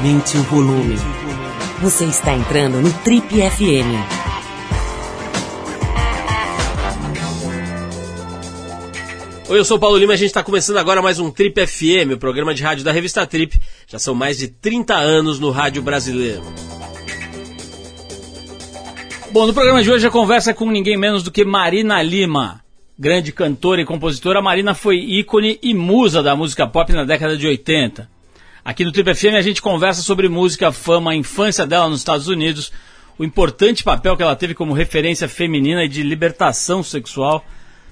Aumente o volume. Você está entrando no Trip FM. Oi, eu sou o Paulo Lima e a gente está começando agora mais um Trip FM, o programa de rádio da revista Trip. Já são mais de 30 anos no rádio brasileiro. Bom, no programa de hoje a conversa é com ninguém menos do que Marina Lima. Grande cantora e compositora, Marina foi ícone e musa da música pop na década de 80. Aqui no Triple FM a gente conversa sobre música, fama, a infância dela nos Estados Unidos, o importante papel que ela teve como referência feminina e de libertação sexual,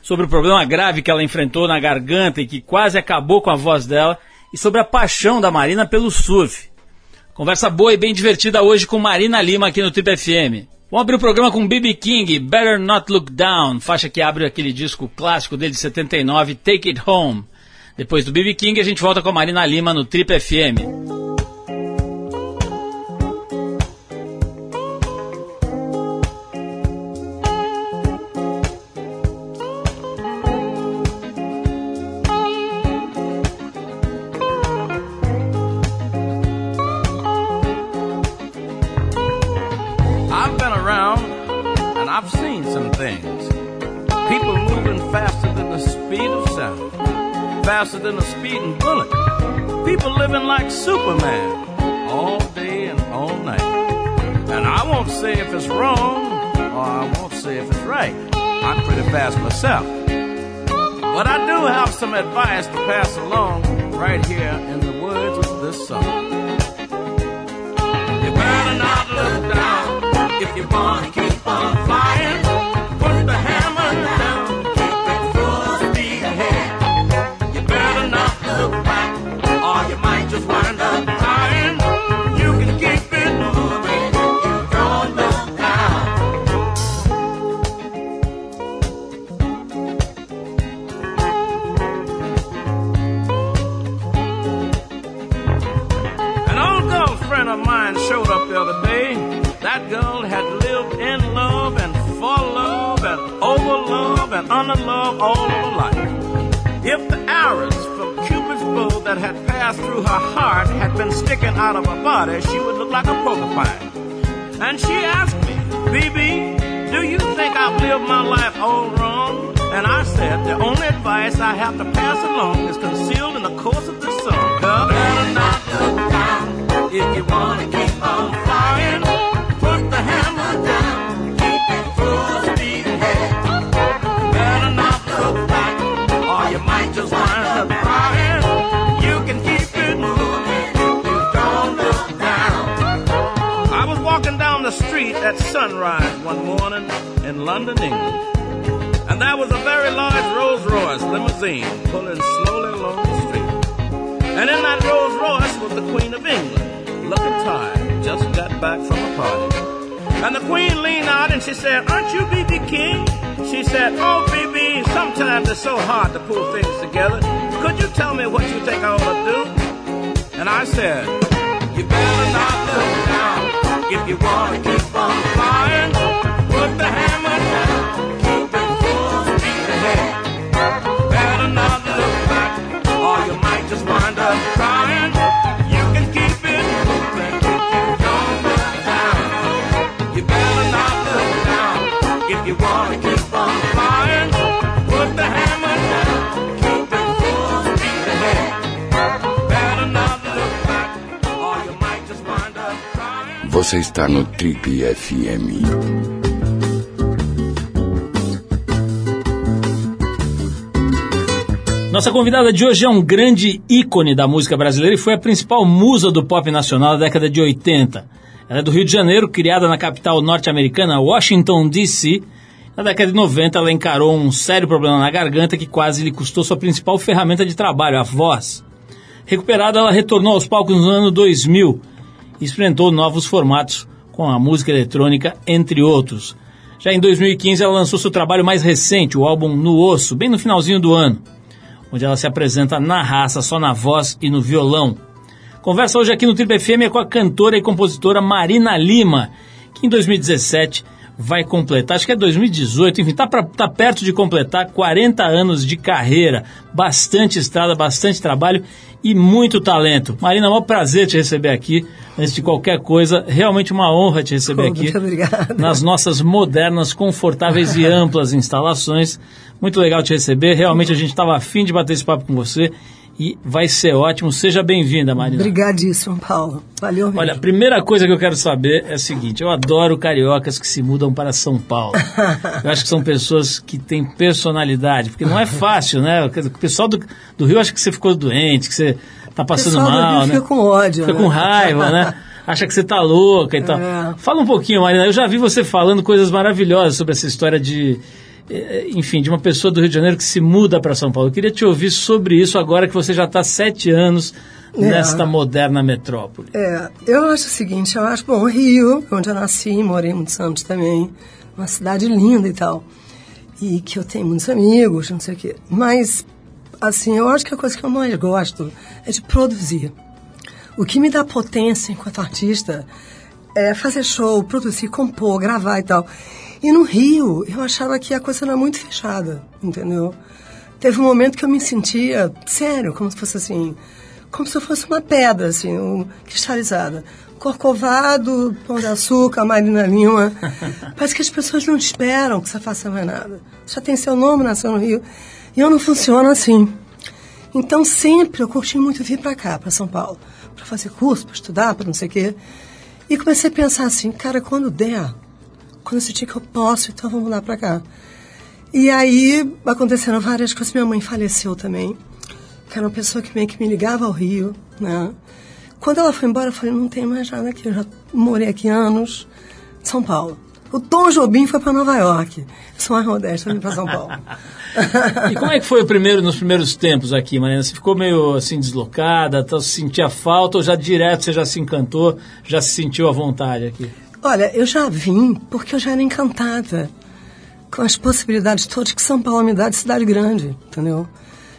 sobre o problema grave que ela enfrentou na garganta e que quase acabou com a voz dela, e sobre a paixão da Marina pelo surf. Conversa boa e bem divertida hoje com Marina Lima aqui no Triple FM. Vamos abrir o programa com B.B. King, Better Not Look Down, faixa que abre aquele disco clássico dele de 79, Take It Home. Depois do BB King, a gente volta com a Marina Lima no Trip FM. Living like Superman all day and all night. And I won't say if it's wrong or I won't say if it's right. I'm pretty fast myself. But I do have some advice to pass along right here in the words of this song. You better not look down if you want to keep on flying. That had passed through her heart had been sticking out of her body, she would look like a porcupine. And she asked me, BB, do you think I've lived my life all wrong? And I said, the only advice I have to pass along is concealed in the course of this song. Girl, better not look down if you want to keep one morning in London, England. And there was a very large Rolls Royce limousine pulling slowly along the street. And in that Rolls Royce was the Queen of England, looking tired, just got back from a party. And the Queen leaned out and she said, Aren't you B.B. King? She said, Oh, B.B., sometimes it's so hard to pull things together. Could you tell me what you think I ought to do? And I said, You better not. If you wanna keep on flying, put the hammer down. Você está no Trip FM. Nossa convidada de hoje é um grande ícone da música brasileira e foi a principal musa do pop nacional da década de 80. Ela é do Rio de Janeiro, criada na capital norte-americana, Washington, D.C. Na década de 90, ela encarou um sério problema na garganta que quase lhe custou sua principal ferramenta de trabalho, a voz. Recuperada, ela retornou aos palcos no ano 2000 experimentou novos formatos com a música eletrônica, entre outros. Já em 2015, ela lançou seu trabalho mais recente, o álbum No Osso, bem no finalzinho do ano, onde ela se apresenta na raça, só na voz e no violão. Conversa hoje aqui no Triple FM é com a cantora e compositora Marina Lima, que em 2017 vai completar, acho que é 2018, enfim, tá, pra, tá perto de completar 40 anos de carreira, bastante estrada, bastante trabalho e muito talento. Marina, é um prazer te receber aqui. Antes de qualquer coisa, realmente uma honra te receber Pô, aqui. Muito obrigada. Nas nossas modernas, confortáveis e amplas instalações. Muito legal te receber. Realmente a gente estava afim de bater esse papo com você e vai ser ótimo. Seja bem-vinda, Marina. Obrigadíssimo, Paulo. Valeu mesmo. Olha, a primeira coisa que eu quero saber é a seguinte: eu adoro cariocas que se mudam para São Paulo. Eu acho que são pessoas que têm personalidade, porque não é fácil, né? O pessoal do, do Rio acha que você ficou doente, que você tá passando pessoal do mal, Rio né? fica com ódio, Fica né? com raiva, né? Acha que você tá louca e tal. É. Fala um pouquinho, Marina. Eu já vi você falando coisas maravilhosas sobre essa história de enfim, de uma pessoa do Rio de Janeiro que se muda para São Paulo. Eu queria te ouvir sobre isso agora que você já está sete anos É. nesta moderna metrópole. É, eu acho o seguinte, eu acho, bom, Rio, onde eu nasci, morei muitos anos também, uma cidade linda e tal, e que eu tenho muitos amigos, não sei o quê, mas, assim, eu acho que a coisa que eu mais gosto é de produzir. O que me dá potência enquanto artista é fazer show, produzir, compor, gravar e tal. E no Rio, eu achava que a coisa era muito fechada, entendeu? Teve um momento que eu me sentia, sério, como se fosse assim, como se eu fosse uma pedra, assim, um, cristalizada. Corcovado, Pão de Açúcar, Marina Lima. Parece que as pessoas não esperam que você faça mais nada. Já tem seu nome, nasceu no Rio. E eu não funciono assim. Então, sempre eu curti muito vir para cá, para São Paulo, para fazer curso, para estudar, para não sei o quê. E comecei a pensar assim, cara, quando der, quando eu sentir que eu posso, então vamos lá para cá. E aí aconteceram várias coisas. Minha mãe faleceu também, que era uma pessoa que meio que me ligava ao Rio, né? Quando ela foi embora, eu falei, não tem mais nada aqui, eu já morei aqui anos, São Paulo. O Tom Jobim foi para Nova York. Sou mais modesta, vim para São Paulo. E como é que foi primeiro, nos primeiros tempos aqui, Marina? Você ficou meio assim deslocada, tá, sentia falta ou já direto você já se encantou, já se sentiu à vontade aqui? Olha, eu já vim porque eu já era encantada com as possibilidades todas que São Paulo me dá de cidade grande, entendeu?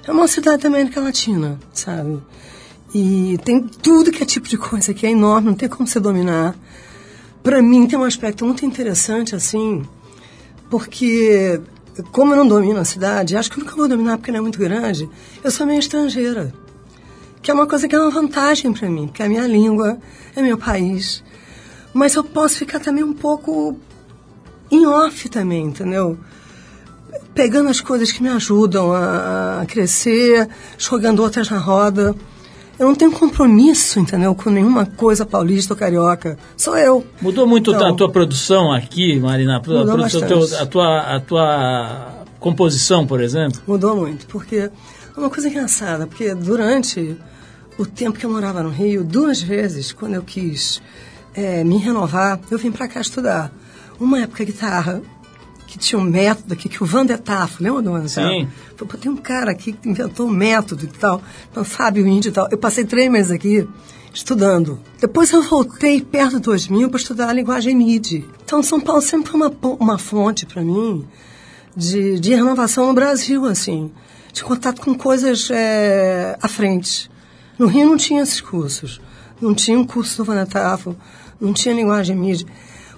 É uma cidade da América Latina, sabe? E tem tudo que é tipo de coisa que é enorme, não tem como você dominar. Para mim tem um aspecto muito interessante, assim, porque como eu não domino a cidade, acho que nunca vou dominar porque ela é muito grande, eu sou meio estrangeira. Que é uma coisa que é uma vantagem para mim, porque é a minha língua, é meu país. Mas eu posso ficar também um pouco em off também, entendeu? Pegando as coisas que me ajudam a, a crescer, jogando outras na roda. Eu não tenho compromisso, entendeu, com nenhuma coisa paulista ou carioca. Sou eu. Mudou muito Então, a tua produção aqui, Marina? A, Mudou produção, bastante. a, tua, a tua composição, por exemplo? Mudou muito, porque é uma coisa engraçada, porque durante o tempo que eu morava no Rio, duas vezes, quando eu quis eh, me renovar, eu vim para cá estudar. Uma época guitarra, que tinha um método aqui, que o Vandetafo, lembra do Vandetafo? Sim. Falei, tem um cara aqui que inventou um método e tal, então, Fábio Índio e tal. Eu passei três meses aqui estudando. Depois eu voltei perto de 2000 para estudar a linguagem MIDI. Então São Paulo sempre foi uma, uma fonte para mim de, de renovação no Brasil, assim, de contato com coisas é, à frente. No Rio não tinha esses cursos. Não tinha um curso do Vanatafo, não tinha linguagem MIDI.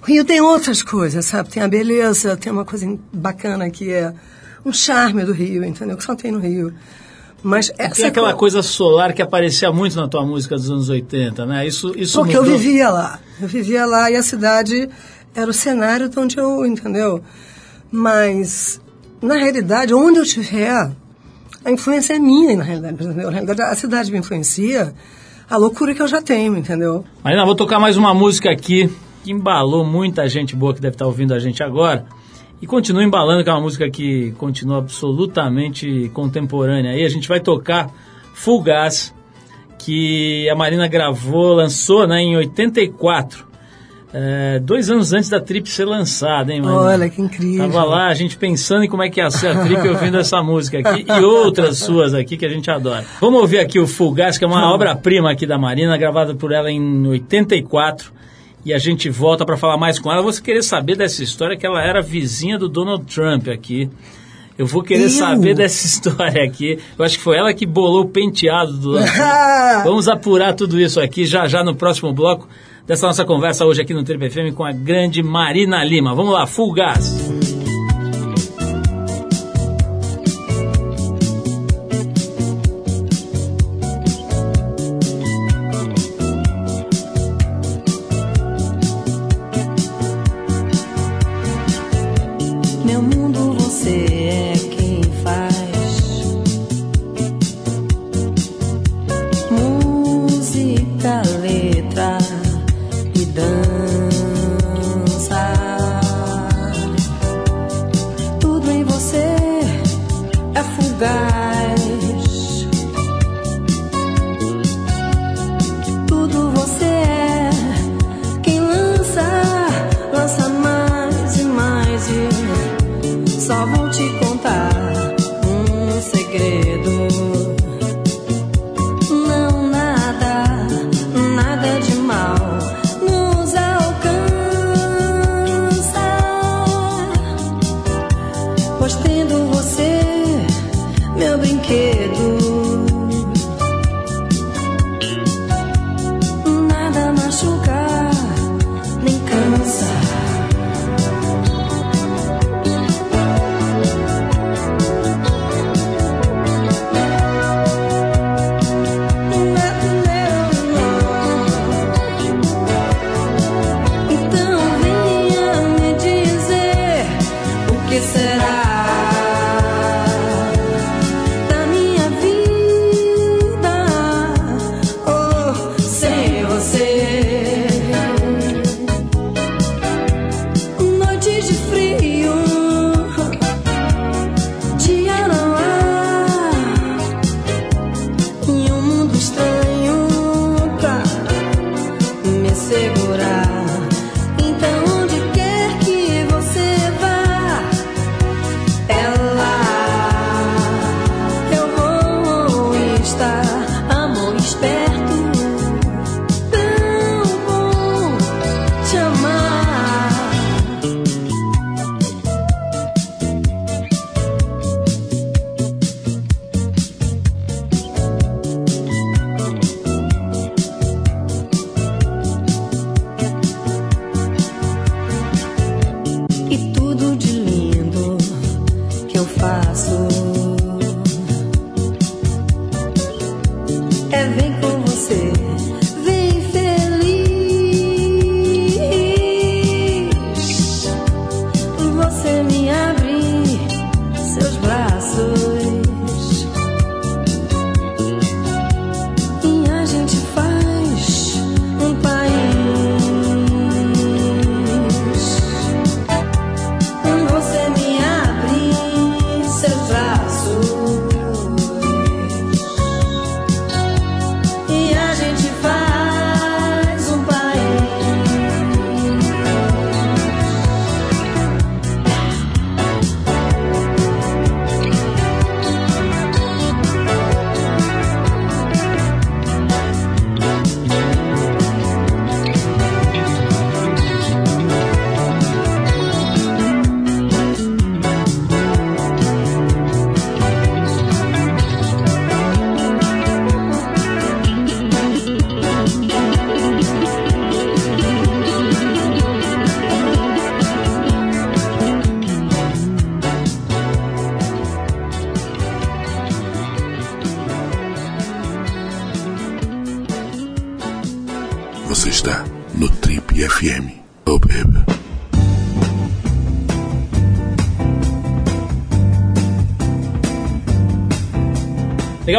O Rio tem outras coisas, sabe? Tem a beleza, tem uma coisa bacana que é um charme do Rio, entendeu? Que só tem no Rio. Mas essa Tem aquela co- coisa solar que aparecia muito na tua música dos anos 80, né? Isso, isso Porque eu mudou. vivia lá. Eu vivia lá e a cidade era o cenário de onde eu, entendeu? Mas, na realidade, onde eu estiver, a influência é minha, na realidade. entendeu? Na realidade, a cidade me influencia, a loucura que eu já tenho, entendeu? Marina, vou tocar mais uma música aqui que embalou muita gente boa que deve estar ouvindo a gente agora. E continua embalando, que é uma música que continua absolutamente contemporânea. Aí a gente vai tocar Full Gas, que a Marina gravou, lançou né, em 84. É, dois anos antes da Trip ser lançada, hein, Marina? Olha, que incrível. Tava lá a gente pensando em como é que ia ser a Trip ouvindo essa música aqui e outras suas aqui que a gente adora. Vamos ouvir aqui o Full Gas, que é uma obra-prima aqui da Marina, gravada por ela em 84. E a gente volta para falar mais com ela. Você querer saber dessa história que ela era vizinha do Donald Trump aqui. Eu vou querer Eu? saber dessa história aqui. Eu acho que foi ela que bolou o penteado do. Vamos apurar tudo isso aqui já já no próximo bloco. Dessa nossa conversa hoje aqui no Triple FM com a grande Marina Lima. Vamos lá, full gas.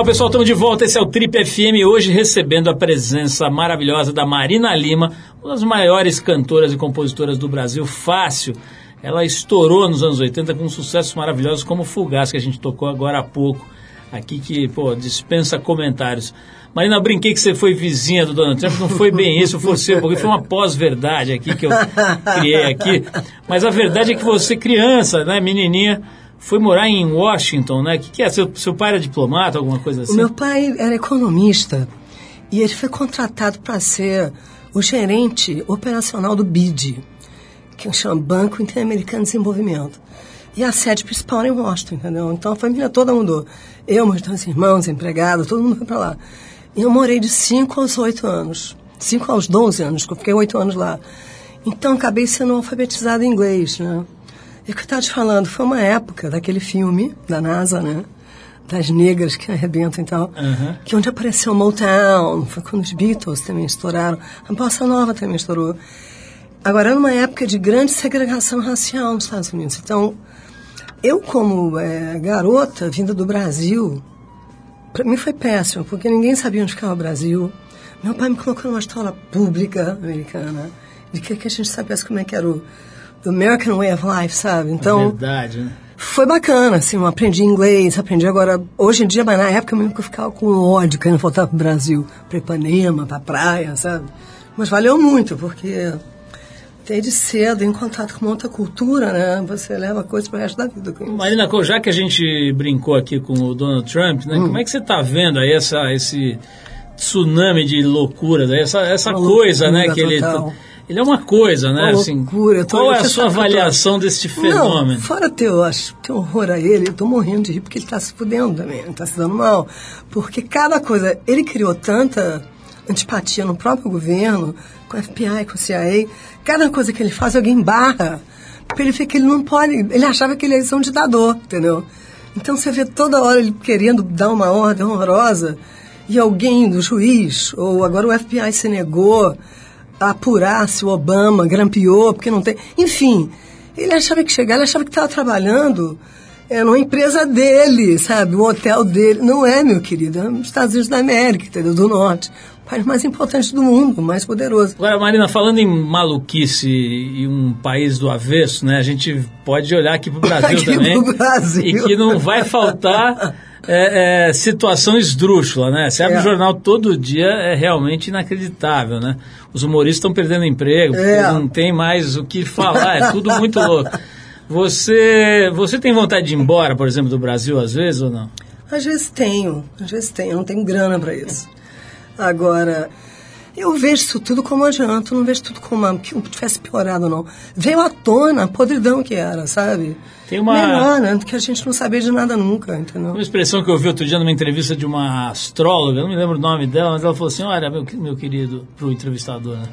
Legal, pessoal, estamos de volta. Esse é o Trip FM. Hoje recebendo a presença maravilhosa da Marina Lima, uma das maiores cantoras e compositoras do Brasil. Fácil. Ela estourou nos anos 80 com sucessos maravilhosos como Fugaz, que a gente tocou agora há pouco. Aqui que, pô, dispensa comentários. Marina, eu brinquei que você foi vizinha do Donald Trump, não foi bem isso, você, porque foi uma pós-verdade aqui que eu criei aqui. Mas a verdade é que você, criança, né, menininha, foi morar em Washington, né? O que, que é? Seu, seu pai era diplomata, alguma coisa O assim? meu pai era economista e ele foi contratado para ser o gerente operacional do BID, que chama Banco Interamericano de Desenvolvimento. E a sede principal era em Washington, entendeu? Então a família toda mudou. Eu, meus dois irmãos, empregados, todo mundo foi para lá. E eu morei de 5 aos 8 anos. 5 aos 12 anos, que eu fiquei 8 anos lá. Então, acabei sendo alfabetizada em inglês, né? E o que eu estava te falando, foi uma época daquele filme da NASA, né? Das negras que arrebentam e tal. Uhum. Que onde apareceu Motown, foi quando os Beatles também estouraram. A Bossa Nova também estourou. Agora, era uma época de grande segregação racial nos Estados Unidos. Então, eu como é, garota, vinda do Brasil, para mim foi péssimo, porque ninguém sabia onde ficava o Brasil. Meu pai me colocou numa escola pública americana, de que, que a gente sabesse como é que era o American Way of Life, sabe? Então, Verdade, né? foi bacana, assim, eu aprendi inglês, aprendi agora, hoje em dia, mas na época mesmo que eu ficava com ódio querendo voltar pro Brasil, pra Ipanema, pra praia, sabe? Mas valeu muito, porque desde cedo, em contato com outra cultura, né? Você leva coisas pro resto da vida. Marina, já que a gente brincou aqui com o Donald Trump, Hum. né? Como é que você está vendo aí essa, esse tsunami de loucura, né? essa, essa Uma coisa, né? loucura Que ele, total. ele é uma coisa, né? Uma assim, loucura, tô- qual é a sua que eu tô- avaliação deste fenômeno? Não, fora teu, acho, teu horror a ele, eu tô morrendo de rir porque ele tá se fudendo também, ele tá se dando mal. Porque cada coisa, ele criou tanta antipatia no próprio governo, com o FBI, com o CIA, cada coisa que ele faz, alguém barra. Porque ele que ele não pode, ele achava que ele ia ser um ditador, entendeu? Então você vê toda hora ele querendo dar uma ordem horrorosa e alguém do juiz, ou agora o FBI se negou a apurar se o Obama grampeou, porque não tem. Enfim, ele achava que chegar, ele achava que estava trabalhando é, numa empresa dele, sabe? Um hotel dele. Não é, meu querido, é nos Estados Unidos da América, entendeu? Do Norte. O país mais importante do mundo, o mais poderoso. Agora, Marina, falando em maluquice e um país do avesso, né? A gente pode olhar aqui para o Brasil Aqui também. pro Brasil. E que não vai faltar é, é, situação esdrúxula, né? Você abre É. o jornal todo dia, é realmente inacreditável, né? Os humoristas estão perdendo emprego, É. não tem mais o que falar, é tudo muito louco. Você, você tem vontade de ir embora, por exemplo, do Brasil às vezes ou não? Às vezes tenho, às vezes tenho, eu não tenho grana para isso. Agora, eu vejo isso tudo como adianto, não vejo tudo como que tivesse piorado, não. Veio à tona a podridão que era, sabe? Tem uma- Melhor, né? Do que a gente não sabia de nada nunca, entendeu? Uma expressão que eu ouvi outro dia numa entrevista de uma astróloga, não me lembro o nome dela, mas ela falou assim: Olha, meu, meu querido, pro entrevistador, né?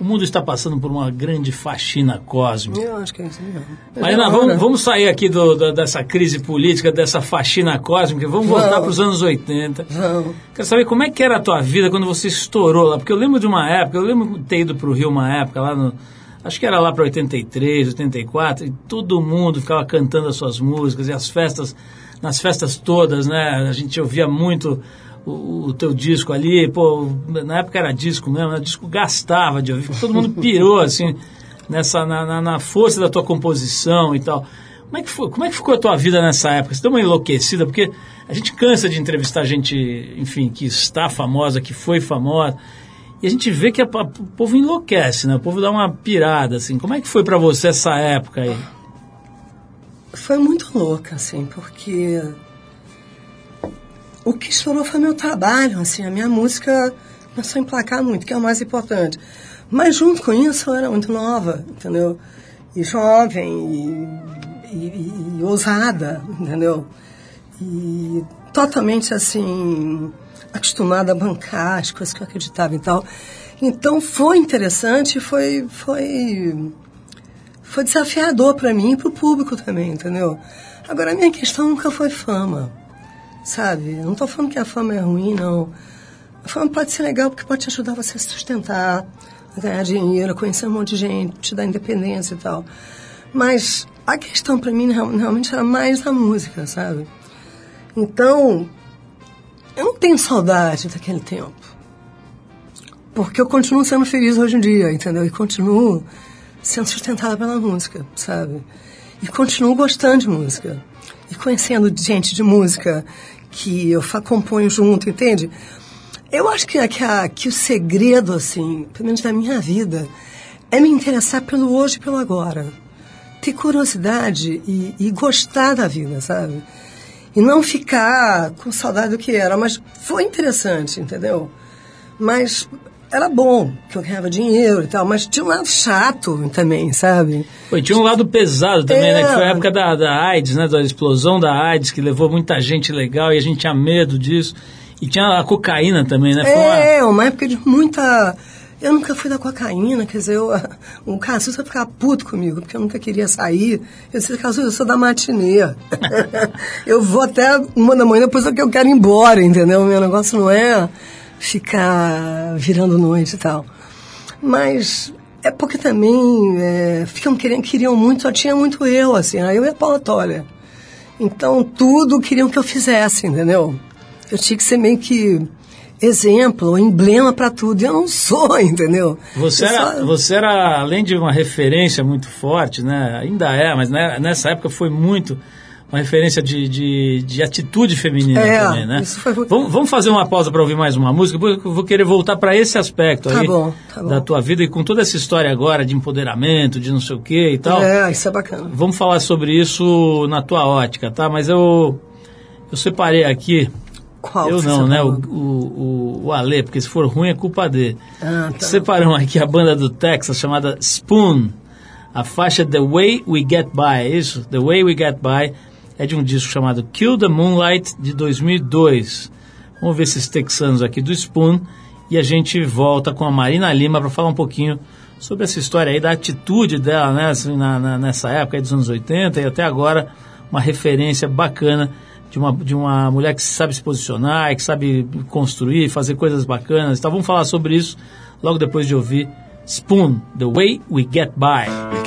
O mundo está passando por uma grande faxina cósmica. Eu acho que é isso mesmo. Marina, vamos, vamos sair aqui do- do- dessa crise política, dessa faxina cósmica, vamos voltar Vamos. para os anos 80. Vamos. Quero saber como é que era a tua vida quando você estourou lá, porque eu lembro de uma época, eu lembro de ter ido para o Rio uma época, lá no, acho que era lá para 83, 84, e todo mundo ficava cantando as suas músicas, e as festas, nas festas todas, né, a gente ouvia muito o, o teu disco ali, pô, na época era disco mesmo, né, o disco gastava de ouvir, todo mundo pirou, assim, nessa, na, na, na força da tua composição e tal. Como é, que foi, como é que ficou a tua vida nessa época? Você deu uma enlouquecida? Porque a gente cansa de entrevistar gente, enfim, que está famosa, que foi famosa, e a gente vê que a- a- o povo enlouquece, né? O povo dá uma pirada, assim. Como é que foi pra você essa época aí? Foi muito louca, assim, porque o que estourou foi meu trabalho, assim, a minha música começou a emplacar muito, que é o mais importante. Mas junto com isso eu era muito nova, entendeu? E jovem, e, e- e ousada, entendeu? E totalmente, assim, acostumada a bancar as coisas que eu acreditava e tal. Então foi interessante, foi, foi foi desafiador para mim e para o público também, entendeu? Agora, a minha questão nunca foi fama, sabe? Eu não estou falando que a fama é ruim, não. A fama pode ser legal porque pode te ajudar você a se sustentar, a ganhar dinheiro, a conhecer um monte de gente, te dar independência e tal. Mas a questão para mim real- realmente era mais a música, sabe? Então, eu não tenho saudade daquele tempo. Porque eu continuo sendo feliz hoje em dia, entendeu? E continuo sendo sustentada pela música, sabe? E continuo gostando de música. E conhecendo gente de música que eu componho junto, entende? Eu acho que, que, a- que o segredo, assim, pelo menos da minha vida, é me interessar pelo hoje e pelo agora. Ter curiosidade e, e gostar da vida, sabe? E não ficar com saudade do que era. Mas foi interessante, entendeu? Mas era bom, que eu ganhava dinheiro e tal, mas tinha um lado chato também, sabe? E tinha um lado pesado também, É. né? Que foi a época da, da AIDS, né? Da explosão da AIDS, que levou muita gente legal e a gente tinha medo disso. E tinha a cocaína também, né? Foi uma- É, uma época de muita Eu nunca fui da cocaína, quer dizer, eu, o vai ficar puto comigo, porque eu nunca queria sair. Eu disse, Cassius, eu sou da matinê. eu vou até uma da manhã, depois é que eu quero ir embora, entendeu? Meu negócio não é ficar virando noite e tal. Mas é porque também é, ficam querendo, queriam muito, só tinha muito eu, assim, aí eu e a Paula. Então, tudo queriam que eu fizesse, entendeu? Eu tinha que ser meio que exemplo, emblema para tudo. Eu não sou, entendeu? Você era, só- você era, além de uma referência muito forte, né? Ainda é, mas né, nessa época foi muito uma referência de, de, de atitude feminina É, também, né? isso foi- vamos, vamos fazer uma pausa para ouvir mais uma música, depois eu vou querer voltar para esse aspecto Tá aí bom, tá bom. da tua vida e com toda essa história agora de empoderamento, de não sei o que e tal. É, isso é bacana. Vamos falar sobre isso na tua ótica, tá? Mas eu, eu separei aqui. Qual eu não, né? O, o, o, o Ale, porque se for ruim é culpa dele. Ah, tá. Separamos aqui a banda do Texas chamada Spoon. A faixa The Way We Get By, é isso? The Way We Get By é de um disco chamado Kill the Moonlight de 2002. Vamos ver esses texanos aqui do Spoon e a gente volta com a Marina Lima para falar um pouquinho sobre essa história aí da atitude dela, né, assim, na, na- nessa época aí dos anos 80 e até agora uma referência bacana de uma, de uma mulher que sabe se posicionar, que sabe construir, fazer coisas bacanas. Então vamos falar sobre isso logo depois de ouvir Spoon, The Way We Get By.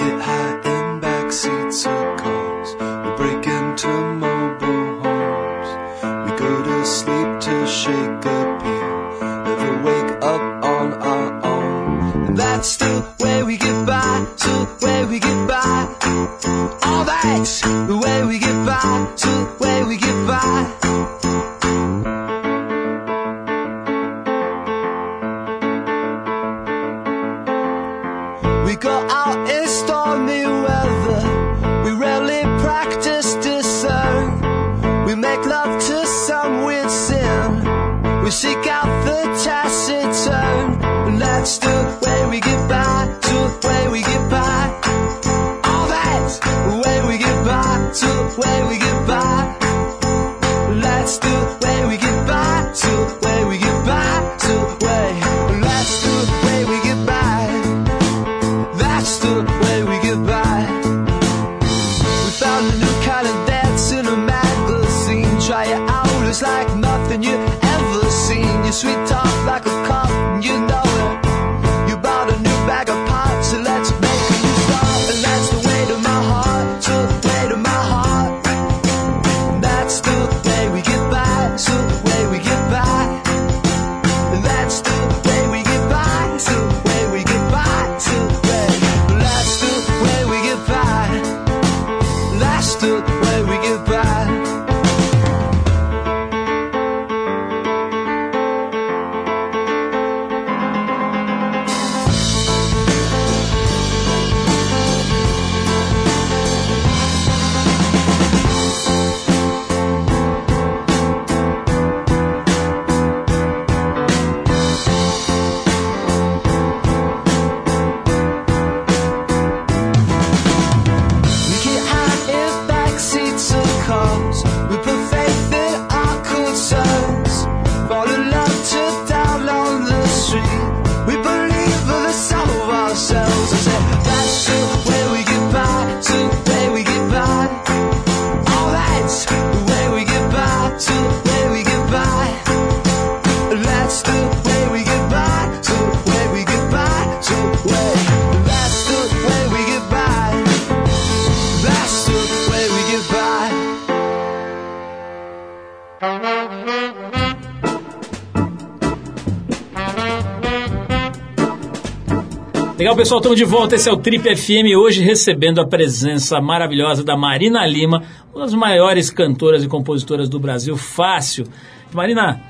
Legal, pessoal, estamos de volta. Esse é o Trip FM. Hoje recebendo a presença maravilhosa da Marina Lima, uma das maiores cantoras e compositoras do Brasil. Fácil. Marina,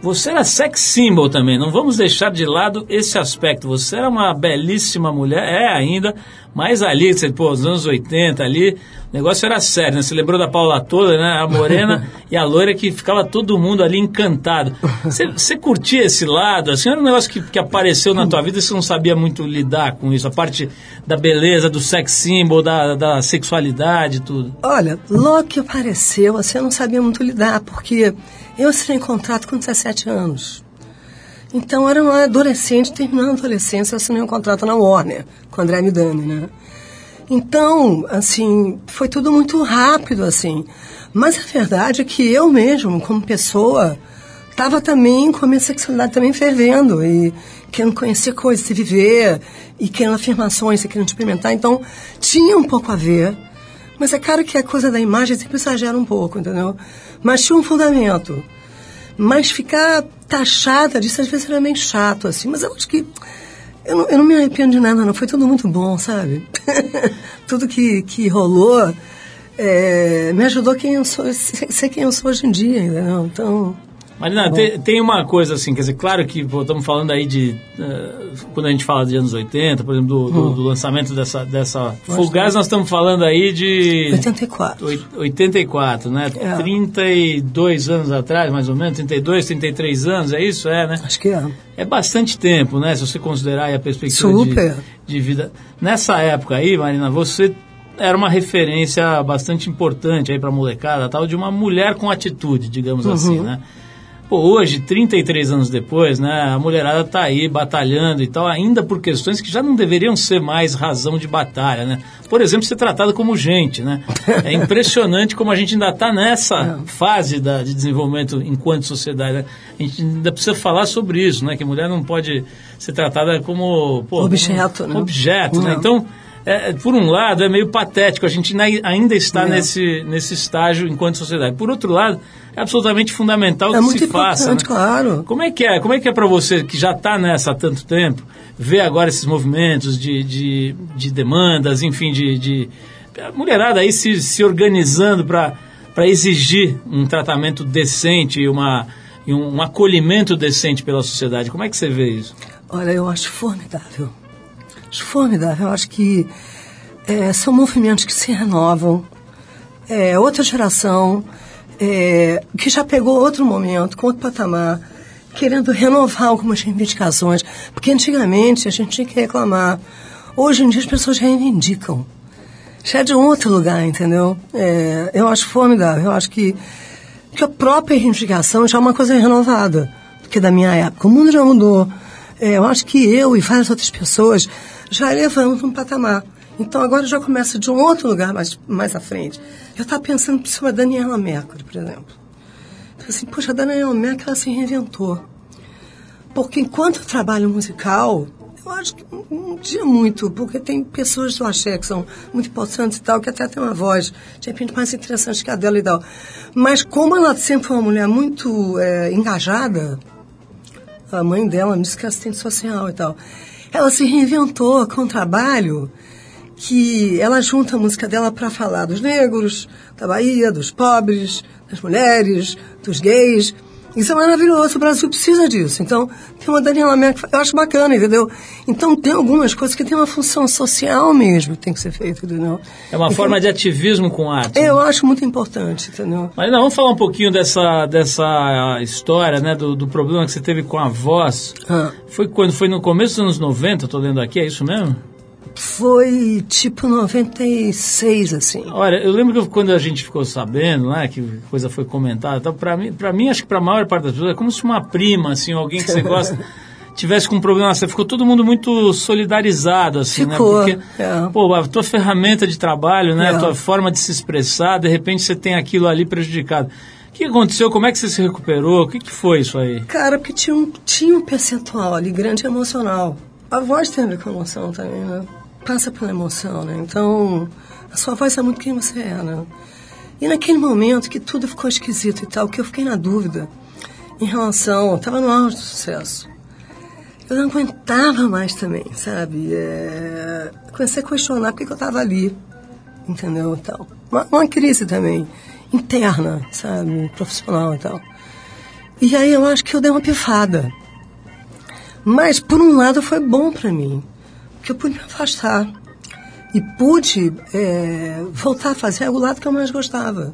você era sex symbol também. Não vamos deixar de lado esse aspecto. Você era uma belíssima mulher, é ainda, mas ali, pô, nos anos 80 ali, o negócio era sério, né? Você lembrou da Paula toda, né? A morena e a loira que ficava todo mundo ali encantado. Você, você curtia esse lado? Assim, era um negócio que, que apareceu na tua vida e você não sabia muito lidar com isso? A parte da beleza, do sex symbol, da, da sexualidade, tudo. Olha, logo que apareceu, assim, eu não sabia muito lidar, porque eu entrei em contrato com 17 anos. Então, eu era uma adolescente, terminando a adolescência, eu assinei um contrato na Warner, com o André Midani, né? Então, assim, foi tudo muito rápido, assim. Mas a verdade é que eu mesmo, como pessoa, estava também com a minha sexualidade também fervendo e querendo conhecer coisas, se viver e querendo afirmações, e querendo experimentar. Então, tinha um pouco a ver. Mas é claro que a coisa da imagem sempre exagera um pouco, entendeu? Mas tinha um fundamento. Mas ficar taxada disso às vezes era meio chato, assim. Mas eu acho que eu não, eu não me arrependo de nada, não. Foi tudo muito bom, sabe? tudo que, que rolou é, me ajudou quem eu sou, ser quem eu sou hoje em dia, entendeu? Então. Marina, tem, tem uma coisa assim, quer dizer, claro que pô, estamos falando aí de. Uh, quando a gente fala de anos 80, por exemplo, do, do, Hum. do lançamento dessa, dessa Fugaz, nós estamos falando aí de. 84. Oit- 84, né? É. 32 anos atrás, mais ou menos, 32, 33 anos, é isso? É, né? Acho que é. É bastante tempo, né? Se você considerar aí a perspectiva Super. de, de vida. Nessa época aí, Marina, você era uma referência bastante importante aí pra molecada, tal, de uma mulher com atitude, digamos assim, né? Pô, hoje, 33 anos depois, né, a mulherada tá aí batalhando e tal, ainda por questões que já não deveriam ser mais razão de batalha, né? Por exemplo, ser tratada como gente, né? É impressionante como a gente ainda está nessa fase da, de desenvolvimento enquanto sociedade. né? A gente ainda precisa falar sobre isso, né? Que a mulher não pode ser tratada como... Pô, Objeto, como né? Objeto, né? Então, é, por um lado, é meio patético, a gente ai- ainda está É. nesse, nesse estágio enquanto sociedade. Por outro lado, é absolutamente fundamental É que muito se faça. importante, né? claro. Como é que é? Como é que é para você que já está nessa há tanto tempo, ver agora esses movimentos de, de, de demandas, enfim, de, de mulherada aí se, se organizando para exigir um tratamento decente e uma, um acolhimento decente pela sociedade. Como é que você vê isso? Olha, eu acho formidável. Acho formidável. Eu acho que é, são movimentos que se renovam. É outra geração é, que já pegou outro momento, com outro patamar, querendo renovar algumas reivindicações. Porque antigamente a gente tinha que reclamar. Hoje em dia as pessoas reivindicam. Já é de outro lugar, entendeu? É, eu acho formidável. Eu acho que, que a própria reivindicação já é uma coisa renovada do que da minha época. O mundo já mudou. É, eu acho que eu e várias outras pessoas já elevamos um patamar. Então agora já começa de um outro lugar mais, mais à frente. Eu estava pensando sobre a Daniela Mercury, por exemplo. Então, assim, poxa, a Daniela Mercury ela se reinventou. Porque enquanto eu trabalho musical, eu acho que não tinha muito, porque tem pessoas do axé que são muito importantes e tal, que até tem uma voz, de repente, mais interessante que a dela e tal. Mas como ela sempre foi uma mulher muito é, engajada, a mãe dela me disse que é assistente social e tal, ela se reinventou com um trabalho que ela junta a música dela para falar dos negros, da Bahia, dos pobres, das mulheres, dos gays. Isso é maravilhoso, o Brasil precisa disso. Então, tem uma Daniela Merkel, eu acho bacana, entendeu? Então, tem algumas coisas que tem uma função social mesmo que tem que ser feita, entendeu? É uma Então, forma de ativismo com arte. né? Eu acho muito importante, entendeu? Mas não, vamos falar um pouquinho dessa, dessa história, né, do, do problema que você teve com a voz. Ah. Foi quando? Foi no começo dos anos 90, tô lendo aqui, é isso mesmo? Foi tipo 96, assim. Olha, eu lembro que quando a gente ficou sabendo, né, que a coisa foi comentada, então, para mim, para mim, acho que para a maior parte das pessoas, é como se uma prima, assim, alguém que você gosta, tivesse com um problema, você ficou todo mundo muito solidarizado, assim, Ficou, né? Porque, é. pô, a tua ferramenta de trabalho, né, a É. tua forma de se expressar, de repente você tem aquilo ali prejudicado. O que aconteceu? Como é que você se recuperou? O que, que foi isso aí? Cara, porque tinha um, tinha um percentual ali grande emocional. A voz tem a ver com emoção também, né? Passa pela emoção, né? Então, a sua voz é muito quem você é, né? E naquele momento que tudo ficou esquisito e tal, que eu fiquei na dúvida em relação... Eu tava no auge do sucesso. Eu não aguentava mais também, sabe? É, comecei a questionar por que eu tava ali, entendeu? Então, uma, uma crise também, interna, sabe? Profissional e tal. E aí eu acho que eu dei uma pifada. Mas, por um lado, foi bom para mim, porque eu pude me afastar. E pude é, voltar a fazer o lado que eu mais gostava.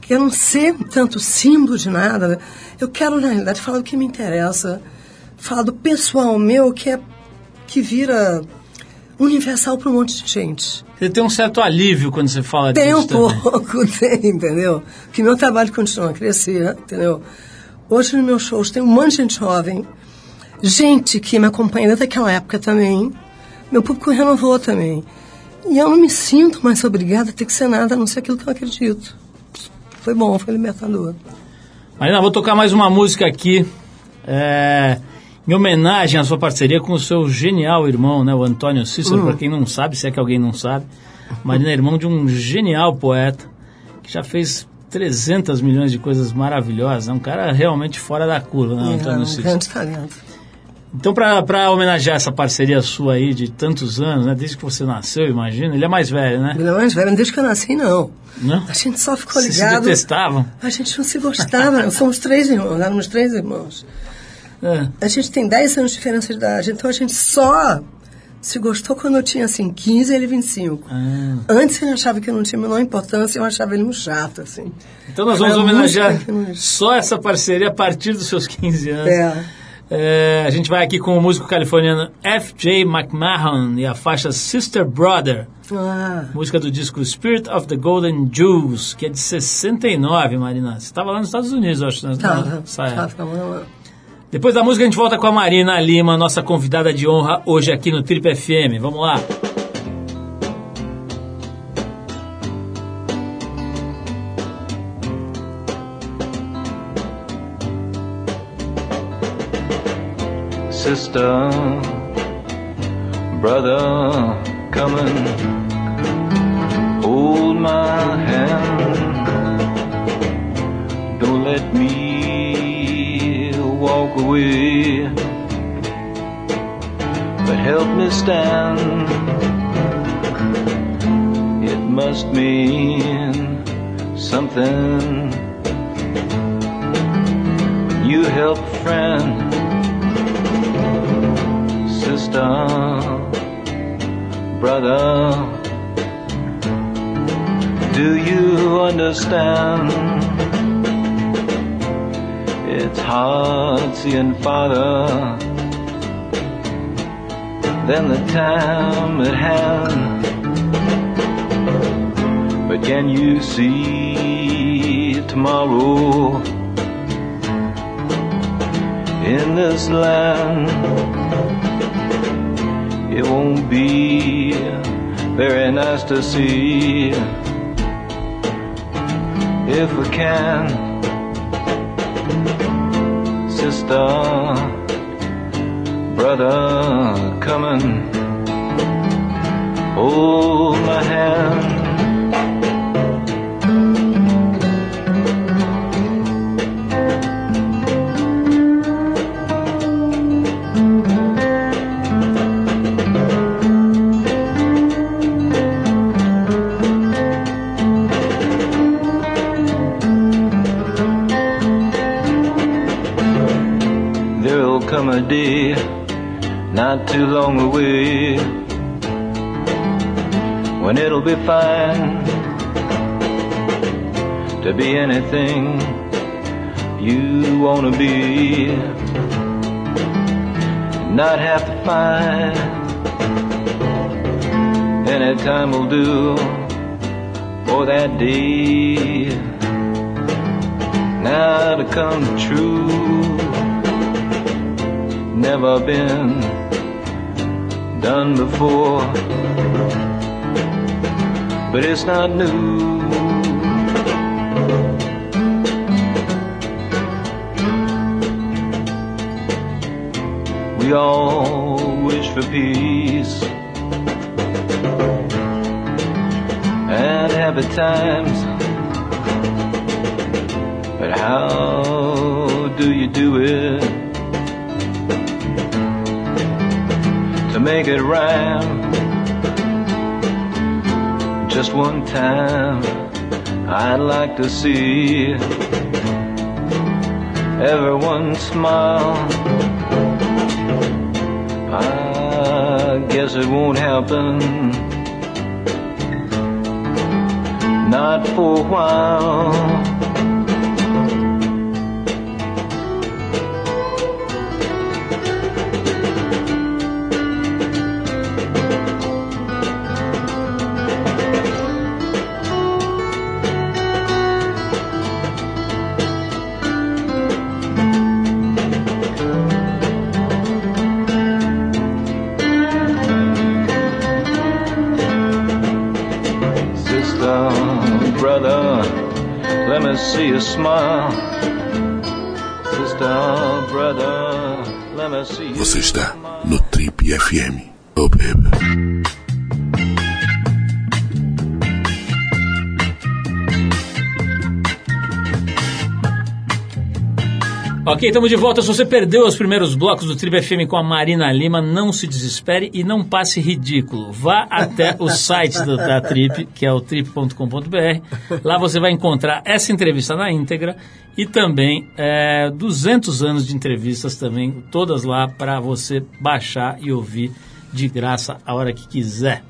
Que eu não ser tanto símbolo de nada. Eu quero, na realidade, falar do que me interessa. Falar do pessoal meu, que é que vira universal para um monte de gente. Você tem um certo alívio quando você fala Tem disso um também. pouco, tem, entendeu? Que meu trabalho continua a crescer, entendeu? Hoje nos meus shows tem um monte de gente jovem gente que me acompanha desde aquela época também. Meu público renovou também. E eu não me sinto mais obrigada a ter que ser nada, a não ser aquilo que eu acredito. Foi bom, foi libertador. Marina, vou tocar mais uma música aqui. é, em homenagem à sua parceria com o seu genial irmão, né, o Antônio Cícero, para quem não sabe, se é que alguém não sabe. Marina é irmão de um genial poeta que já fez 300 milhões de coisas maravilhosas. É um cara realmente fora da curva, né, É, Antônio um Cícero? grande talento. Então, para homenagear essa parceria sua aí de tantos anos, né, desde que você nasceu, imagina, ele é mais velho, né? Ele é mais velho, desde que eu nasci, não. Não? A gente só ficou Vocês se ligado. detestavam? A gente não se gostava, somos três irmãos, éramos três irmãos. É. A gente tem 10 anos de diferença de idade, então a gente só se gostou quando eu tinha, assim, 15 e ele 25. Ah. Antes ele achava que eu não tinha a menor importância, eu achava ele um chato, assim. Então nós vamos homenagear só essa parceria a partir dos seus 15 anos. É. É, a gente vai aqui com o músico californiano F.J. McMahon e a faixa Sister Brother, Ah, música do disco Spirit of the Golden Jews, que é de 69, Marina. Você estava lá nos Estados Unidos, eu acho. né? tava, Nessa época. tava, tava lá. Depois da música a gente volta com a Marina Lima, nossa convidada de honra hoje aqui no Trip FM. Vamos lá. Sister, brother, come and hold my hand. Don't let me walk away, but help me stand. It must mean something. You help a friend sister, brother. Do you understand? It's hard seeing father. Then the time at hand. But can you see tomorrow in this land? It won't be very nice to see if we can sister brother come and hold my hand day not too long away when it'll be fine to be anything you want to be. Not have to find Any time will do for that day. Now to come true never been done before. But it's not new. We all wish for peace and happy times. But how do you do it? Make it rhyme. Just one time, I'd like to see everyone smile. I guess it won't happen. Not for a while. See you smile. Sister, brother, let me see you Você está no Trip FM. Oh, baby. Ok, estamos de volta. Se você perdeu os primeiros blocos do Tribo FM com a Marina Lima, não se desespere e não passe ridículo. Vá até o site do, da Trip, que é o trip.com.br. Lá você vai encontrar essa entrevista na íntegra e também é, 200 anos de entrevistas também, todas lá para você baixar e ouvir de graça a hora que quiser.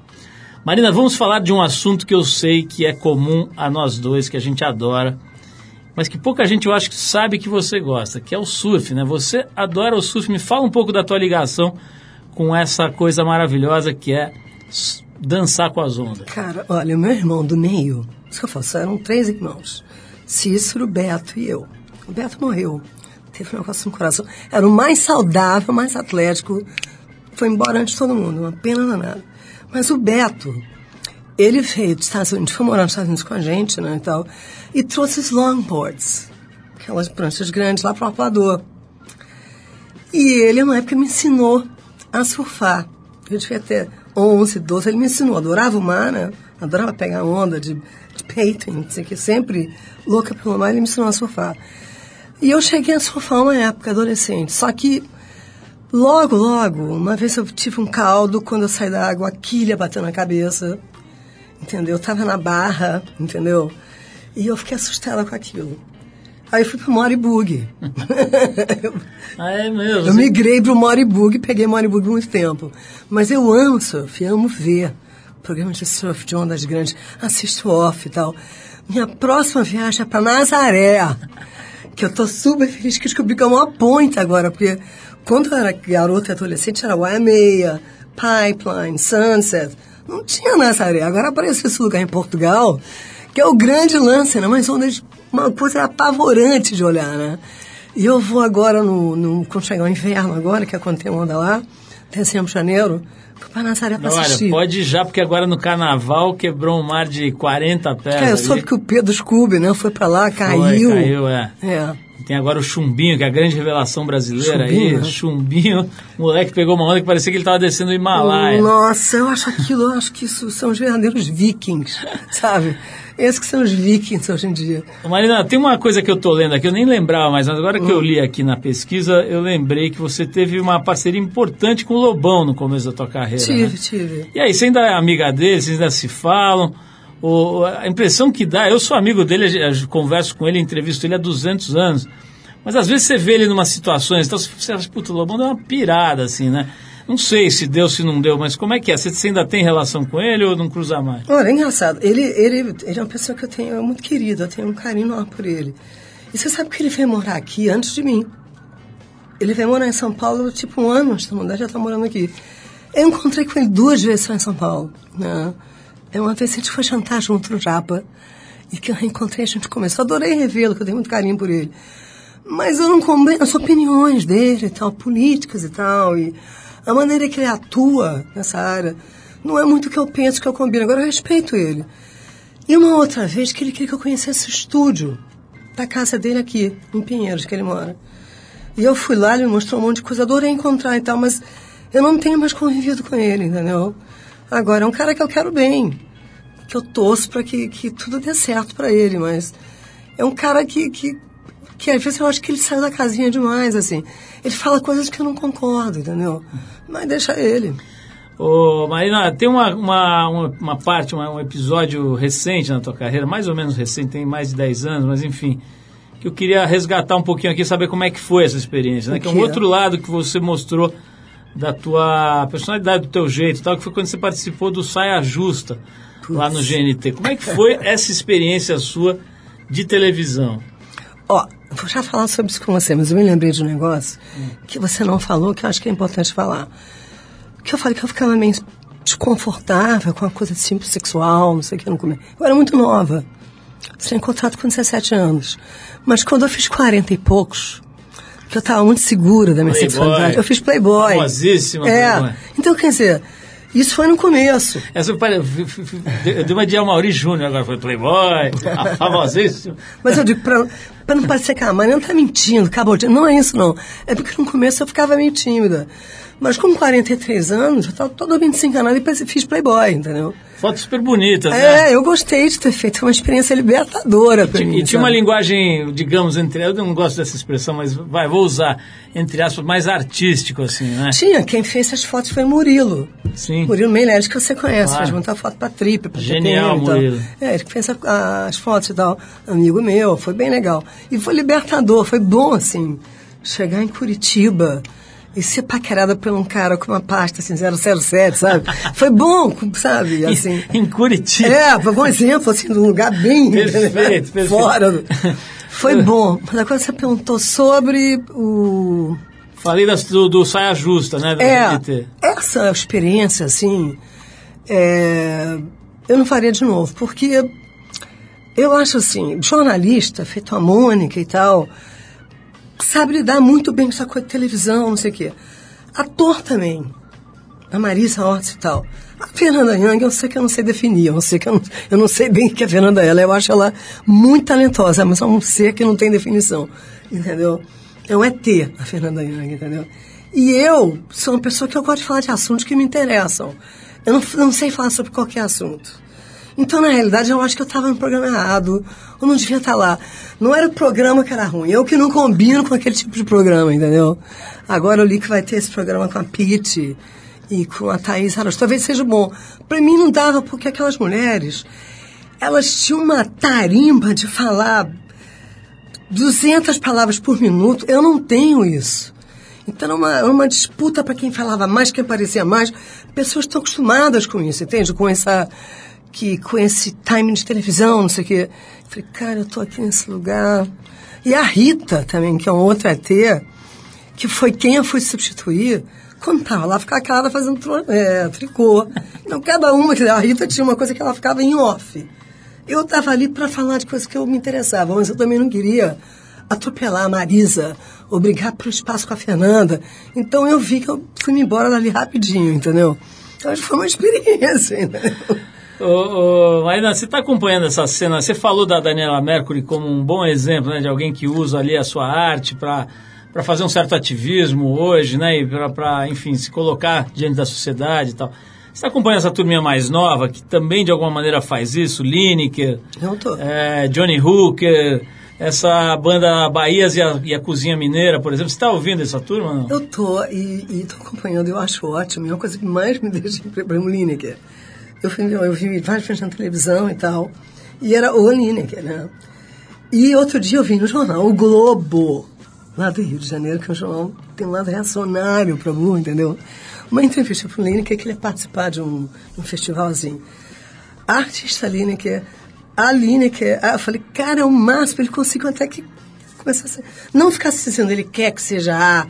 Marina, vamos falar de um assunto que eu sei que é comum a nós dois, que a gente adora mas que pouca gente eu acho que sabe que você gosta, que é o surf, né? Você adora o surf. Me fala um pouco da tua ligação com essa coisa maravilhosa que é dançar com as ondas. Cara, olha, o meu irmão do meio, isso que eu faço, eram três irmãos. Cícero, Beto e eu. O Beto morreu. Teve um negócio no coração. Era o mais saudável, mais atlético. Foi embora antes de todo mundo, uma pena danada. Mas o Beto, ele veio dos Estados Unidos, foi morar nos Estados Unidos com a gente, né, e tal, e trouxe os longboards, aquelas pranchas grandes lá para o Apador. E ele, na época, me ensinou a surfar. Eu devia ter 11, 12, ele me ensinou. Adorava o mar, né? Adorava pegar onda de, de peito, não sei o que, sempre louca pelo mar, ele me ensinou a surfar. E eu cheguei a surfar uma época, adolescente. Só que logo, logo, uma vez eu tive um caldo, quando eu saí da água, a quilha bateu na cabeça, entendeu? Eu tava na barra, entendeu? E eu fiquei assustada com aquilo. Aí eu fui pro Moribug. Ah, é mesmo? Eu migrei pro Moribug, peguei Moribug muito tempo. Mas eu amo surf, amo ver programas de surf de ondas grandes, assisto off e tal. Minha próxima viagem é pra Nazaré, que eu tô super feliz que descobri que é uma ponte agora, porque quando eu era garota e adolescente era Waimea, Pipeline, Sunset, não tinha Nazaré. Agora apareceu esse lugar em Portugal, que é o grande lance, né? Mas uma coisa apavorante de olhar, né? E eu vou agora, no, no, quando chegar o inverno agora, que é quando tem onda lá, dezembro, janeiro, vou pra Nazaré pra Não, assistir. olha, pode ir já, porque agora no carnaval quebrou um mar de 40 pés. É, eu ali. soube que o Pedro Scooby, né, foi pra lá, caiu. Foi, caiu, é. É. Tem agora o Chumbinho, que é a grande revelação brasileira Chumbinho, aí. né? Chumbinho, o moleque pegou uma onda que parecia que ele tava descendo o Himalaia. Nossa, eu acho aquilo, eu acho que isso são os verdadeiros vikings, sabe? Esses que são os vikings hoje em dia. Marina, tem uma coisa que eu tô lendo aqui, eu nem lembrava mais, mas agora que eu li aqui na pesquisa, eu lembrei que você teve uma parceria importante com o Lobão no começo da tua carreira. Tive, né? tive. E aí, você ainda é amiga dele, vocês ainda se falam? O, a impressão que dá, eu sou amigo dele, eu eu converso com ele, entrevisto ele há 200 anos, mas às vezes você vê ele em umas situações, então você acha, puta, o Lobão deu uma pirada, assim, né? Não sei se deu, se não deu, mas como é que é? Você, ainda tem relação com ele ou não cruza mais? Olha, é engraçado. Ele, ele, ele é uma pessoa que eu tenho é muito querida, eu tenho um carinho enorme por ele. E você sabe que ele veio morar aqui antes de mim. Ele veio morar em São Paulo, tipo, um ano antes da mudar, já está morando aqui. Eu encontrei com ele duas vezes só em São Paulo. Né? É uma vez a gente foi jantar junto no Japa. E que eu reencontrei, a gente começou. Adorei revê-lo, que eu tenho muito carinho por ele. Mas eu não compreendo as opiniões dele e tal, políticas e tal. E a maneira que ele atua nessa área não é muito o que eu penso, que eu combino. Agora eu respeito ele. E uma outra vez que ele queria que eu conhecesse o estúdio da casa dele aqui, em Pinheiros, que ele mora. E eu fui lá, ele me mostrou um monte de coisa, adorei encontrar e tal, mas eu não tenho mais convivido com ele, entendeu? Agora, é um cara que eu quero bem, que eu torço para que, que tudo dê certo para ele, mas é um cara que, que, que às vezes eu acho que ele saiu da casinha demais, assim. Ele fala coisas que eu não concordo, entendeu? Mas deixa ele. Ô, Marina, tem uma, uma, uma, parte, uma- um episódio recente na tua carreira, mais ou menos recente, tem mais de 10 anos, mas enfim, que eu queria resgatar um pouquinho aqui, saber como é que foi essa experiência, né? Que é um outro lado que você mostrou da tua personalidade, do teu jeito tal, que foi quando você participou do Saia Justa, lá no GNT. Como é que foi essa experiência sua de televisão? Ó, vou já falar sobre isso com você, mas eu me lembrei de um negócio que você não falou, que eu acho que é importante falar. Que eu falei que eu ficava meio desconfortável com a coisa simples sexual, não sei o que, eu não comia. Eu era muito nova. Sem contrato com 17 anos. Mas quando eu fiz 40 e poucos, eu estava muito segura da minha Playboy. sexualidade, eu fiz Playboy. Famosíssima É. Playboy. Então, quer dizer, Isso foi no começo. Essa foi, f- f- f- de uma de Mauri Júnior, agora foi Playboy, a famosíssima. Mas eu digo, pra não parecer que a Maria não tá mentindo, acabou de... Não é isso, não. É porque no começo eu ficava meio tímida. Mas com 43 anos, eu estava totalmente desencanada e fiz Playboy, entendeu? Fotos super bonitas, né? É, eu gostei de ter feito. Foi uma experiência libertadora pra mim. E tinha uma linguagem, digamos, entre. Eu não gosto dessa expressão, mas vai, vou usar, entre aspas, mais artístico, assim, né? Tinha, quem fez as fotos foi Murilo. Sim. Murilo Meirelles, que você conhece, Claro. fez muita foto pra Trip, pra Genial, TPM e tal. Murilo. É, ele que fez a- as fotos e tal. Amigo meu, foi bem legal. E foi libertador, foi bom, assim, chegar em Curitiba e ser paquerada por um cara com uma pasta, assim, 007, sabe? Foi bom, sabe, assim... Em Curitiba. É, foi um exemplo, assim, de um lugar bem Perfeito, perfeito. fora. Foi bom. Mas agora você perguntou sobre o... Falei das- do, do Saia Justa, né? É, essa experiência, assim, é, eu não faria de novo, porque eu acho assim, jornalista, feito a Mônica e tal, sabe lidar muito bem com essa coisa de televisão, não sei o quê. Ator também, a Marisa Hort e tal. A Fernanda Young, eu sei que eu não sei definir, eu não sei, que eu não, eu não sei bem o que é a Fernanda ela, eu acho ela muito talentosa, mas é um ser que não tem definição, entendeu? É um ET, a Fernanda Young, entendeu? E eu sou uma pessoa que eu gosto de falar de assuntos que me interessam. Eu não, não sei falar sobre qualquer assunto. Então, na realidade, eu acho que eu estava no programa errado, ou não devia estar lá. Não era o programa que era ruim, eu que não combino com aquele tipo de programa, entendeu? Agora eu li que vai ter esse programa com a Pete e com a Thaís Araújo. Talvez seja bom. Para mim não dava, porque aquelas mulheres, elas tinham uma tarimba de falar 200 palavras por minuto. Eu não tenho isso. Então era uma, uma disputa para quem falava mais, quem parecia mais. Pessoas estão acostumadas com isso, entende? Com essa que com esse timing de televisão, não sei o quê. Falei, cara, eu tô aqui nesse lugar. E a Rita também, que é uma outra ET, que foi quem eu fui substituir, quando tava lá, ficava calada fazendo é, tricô. Então, cada uma, a Rita tinha uma coisa que ela ficava em off. Eu estava ali para falar de coisas que eu me interessava, mas eu também não queria atropelar a Marisa, ou brigar pelo espaço com a Fernanda. Então eu vi que eu fui embora dali rapidinho, entendeu? Então foi uma experiência, entendeu? Ô, ô, Marina, você está acompanhando essa cena? Você falou da Daniela Mercury como um bom exemplo né, de alguém que usa ali a sua arte para para fazer um certo ativismo hoje, né? E para, enfim, se colocar diante da sociedade e tal. Você está acompanhando essa turminha mais nova, que também de alguma maneira faz isso? Lineker, Eu tô. é, Johnny Hooker, essa banda Bahias e a, e a Cozinha Mineira, por exemplo. Você está ouvindo essa turma não? Eu tô, e, e tô acompanhando, eu acho ótimo. É uma coisa que mais me deixa o Lineker. Eu, fui- eu vi várias vezes na televisão e tal, e era o Lineker, né? E outro dia eu vi no jornal O Globo, lá do Rio de Janeiro, que é um jornal tem um lado reacionário para Blue, entendeu? Uma entrevista para o Lineker que ele ia participar de um, um festivalzinho. A artista Lineker, a Lineker, eu falei, cara, é o máximo, ele conseguiu até que começar não ficar se dizendo ele quer que seja A,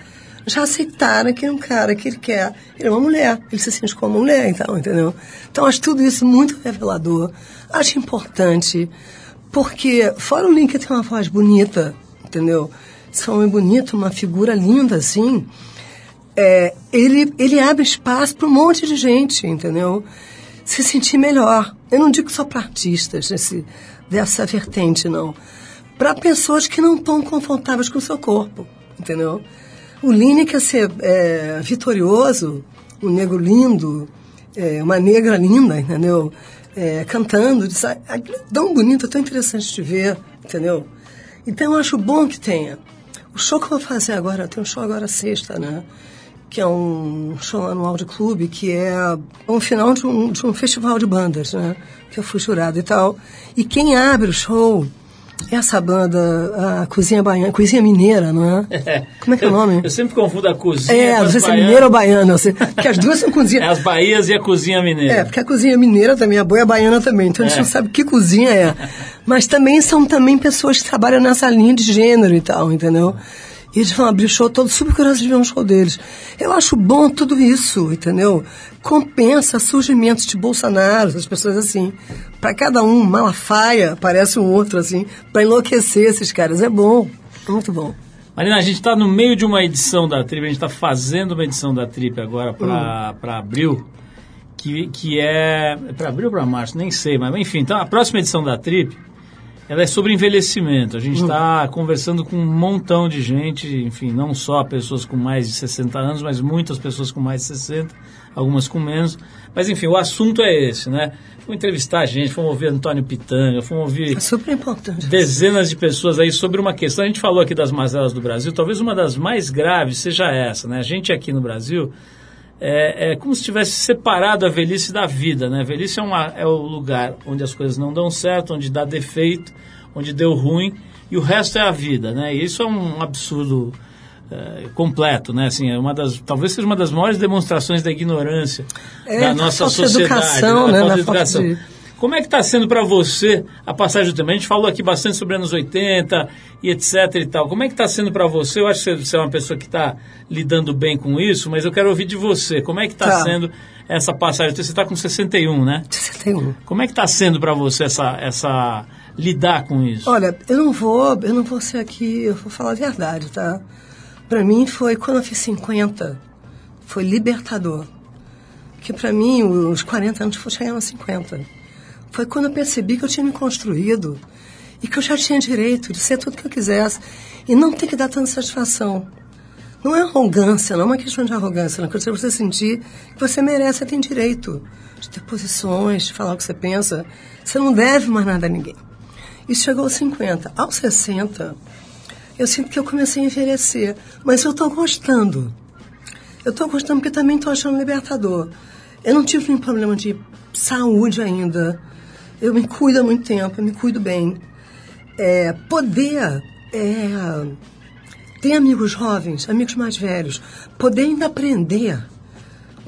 já aceitaram que é um cara que ele quer, ele é uma mulher, ele se sente como mulher, então, entendeu? Então, acho tudo isso muito revelador, acho importante, porque fora o Lincoln tem uma voz bonita, entendeu? Esse homem bonito, uma figura linda, assim, é, ele, ele abre espaço para um monte de gente, entendeu? Se sentir melhor. Eu não digo só para artistas desse, dessa vertente, não. Para pessoas que não estão confortáveis com o seu corpo, entendeu? O Lineker ser é, vitorioso, um negro lindo, é, uma negra linda, entendeu? É, cantando, diz, "Ah, é tão bonito, tão interessante de ver, entendeu? Então eu acho bom que tenha. O show que eu vou fazer agora, tem um show agora sexta, né? Que é um show anual de clube, que é um final de um, de um festival de bandas, né? Que eu fui jurado e tal. E quem abre o show é essa banda, a Cozinha Baiana, Cozinha Mineira, não é? Como é que é o nome? Eu sempre confundo a cozinha É, não sei se é mineira ou baiana, eu sei, porque as duas são cozinha. É as Bahias e a Cozinha Mineira. É, porque a cozinha mineira também, a boia baiana também, então a gente É. não sabe que cozinha é. Mas também são também pessoas que trabalham nessa linha de gênero e tal, entendeu? E eles vão abrir show todo super curiosos de ver um show deles. Eu acho bom tudo isso, entendeu? Compensa surgimentos de Bolsonaro, essas pessoas assim. Para cada um, Malafaia, aparece um outro assim, para enlouquecer esses caras. É bom, é muito bom. Marina, a gente está no meio de uma edição da Trip, a gente está fazendo uma edição da Trip agora para abril, que, que é. para abril ou para março, nem sei, mas enfim, então a próxima edição da Trip. Ela é sobre envelhecimento. A gente está conversando com um montão de gente, enfim, não só pessoas com mais de 60 anos, mas muitas pessoas com mais de 60, algumas com menos. Mas enfim, o assunto é esse, né? Fomos entrevistar gente, fomos ouvir Antônio Pitanga, fomos ouvir É super importante. dezenas de pessoas aí sobre uma questão. A gente falou aqui das mazelas do Brasil, talvez uma das mais graves seja essa, né? A gente aqui no Brasil é, é como se tivesse separado a velhice da vida, né? A velhice é, uma, é o lugar onde as coisas não dão certo, onde dá defeito, onde deu ruim, e o resto é a vida, né? E isso é um absurdo é, completo, né? Assim, é uma das, talvez seja uma das maiores demonstrações da ignorância É, da nossa sociedade, educação, da né? falta Da de falta educação. de- Como é que está sendo para você a passagem do tempo? A gente falou aqui bastante sobre anos 80 e etc e tal. Como é que está sendo para você? Eu acho que você é uma pessoa que está lidando bem com isso, mas eu quero ouvir de você. Como é que está Tá. sendo essa passagem? Você está com 61, né? 61. Como é que está sendo para você essa, essa lidar com isso? Olha, eu não vou, eu não vou ser aqui, eu vou falar a verdade, tá? Pra mim foi quando eu fiz 50, foi libertador. Porque pra mim os 40 anos foi chegar aos 50. Foi quando eu percebi que eu tinha me construído e que eu já tinha direito de ser tudo que eu quisesse e não ter que dar tanta satisfação. Não é arrogância, não é uma questão de arrogância, é questão de você sentir que você merece, você tem direito de ter posições, de falar o que você pensa. Você não deve mais nada a ninguém. Isso chegou aos 50. Aos 60, eu sinto que eu comecei a envelhecer, mas eu estou gostando. Eu estou gostando porque também estou achando libertador. Eu não tive nenhum problema de saúde ainda. Eu me cuido há muito tempo, eu me cuido bem. É, poder é, ter amigos jovens, amigos mais velhos, poder ainda aprender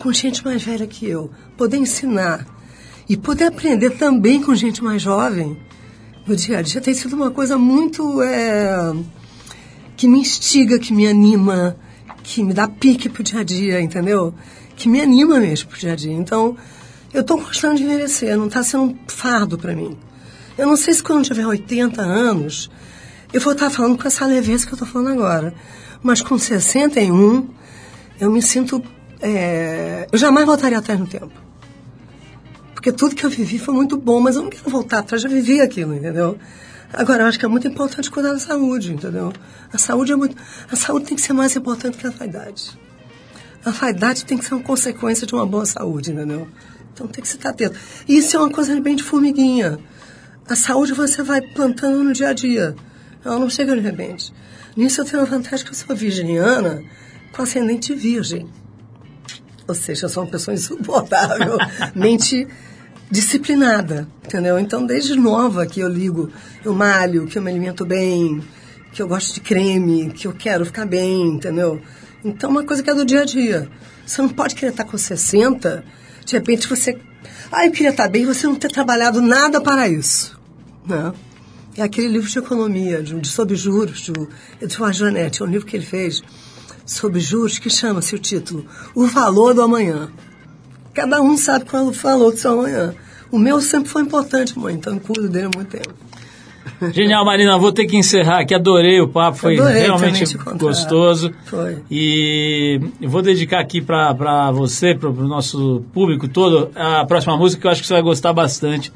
com gente mais velha que eu, poder ensinar e poder aprender também com gente mais jovem no dia a dia tem sido uma coisa muito é, que me instiga, que me anima, que me dá pique pro dia a dia, entendeu? Que me anima mesmo pro dia a dia. Então, eu estou gostando de envelhecer, não está sendo um fardo para mim. Eu não sei se quando tiver 80 anos, eu vou estar falando com essa leveza que eu estou falando agora. Mas com 61, eu me sinto. é, eu jamais voltaria atrás no tempo. Porque tudo que eu vivi foi muito bom, mas eu não quero voltar atrás, já vivi aquilo, entendeu? Agora, eu acho que é muito importante cuidar da saúde, entendeu? A saúde é muito. A saúde tem que ser mais importante que a vaidade. A vaidade tem que ser uma consequência de uma boa saúde, entendeu? Então tem que estar atento. E isso é uma coisa bem de formiguinha. A saúde você vai plantando no dia a dia. Ela não chega de repente. Nisso eu tenho a vantagem que eu sou virginiana com ascendente virgem. Ou seja, eu sou uma pessoa insuportável, mente disciplinada, entendeu? Então, desde nova que eu ligo, eu malho, que eu me alimento bem, que eu gosto de creme, que eu quero ficar bem, entendeu? Então, uma coisa que é do dia a dia. Você não pode querer estar com 60, de repente você... Ah, eu queria estar bem, você não ter trabalhado nada para isso, né? É aquele livro de economia, de, de sobre juros, do Eduardo Janete, é um livro que ele fez sobre juros que chama-se o título O Valor do Amanhã. Cada um sabe qual é o valor do seu amanhã. O meu sempre foi importante, mãe, então eu cuido dele há muito tempo. Genial, Marina, vou ter que encerrar aqui. Adorei o papo, foi realmente gostoso. Foi. E vou dedicar aqui para você, para o nosso público todo, a próxima música que eu acho que você vai gostar bastante.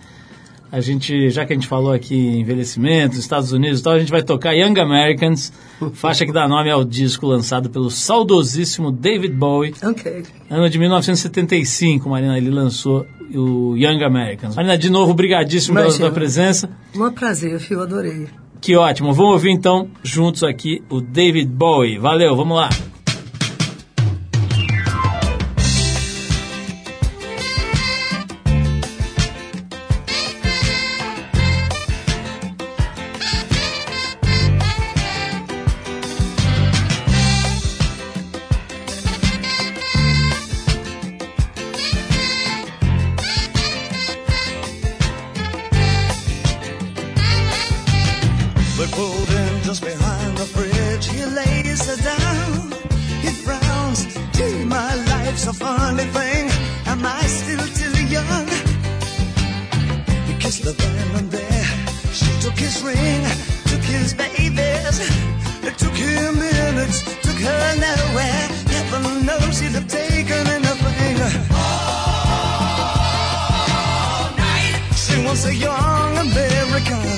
A gente, já que a gente falou aqui em envelhecimento, Estados Unidos e tal, a gente vai tocar Young Americans, faixa que dá nome ao disco lançado pelo saudosíssimo David Bowie. Ok. Ano de 1975, Marina, ele lançou o Young Americans. Marina, de novo, brigadíssimo pela sua presença. Um prazer, filho, adorei. Que ótimo. Vamos ouvir então juntos aqui o David Bowie. Valeu, vamos lá. Wants a young American.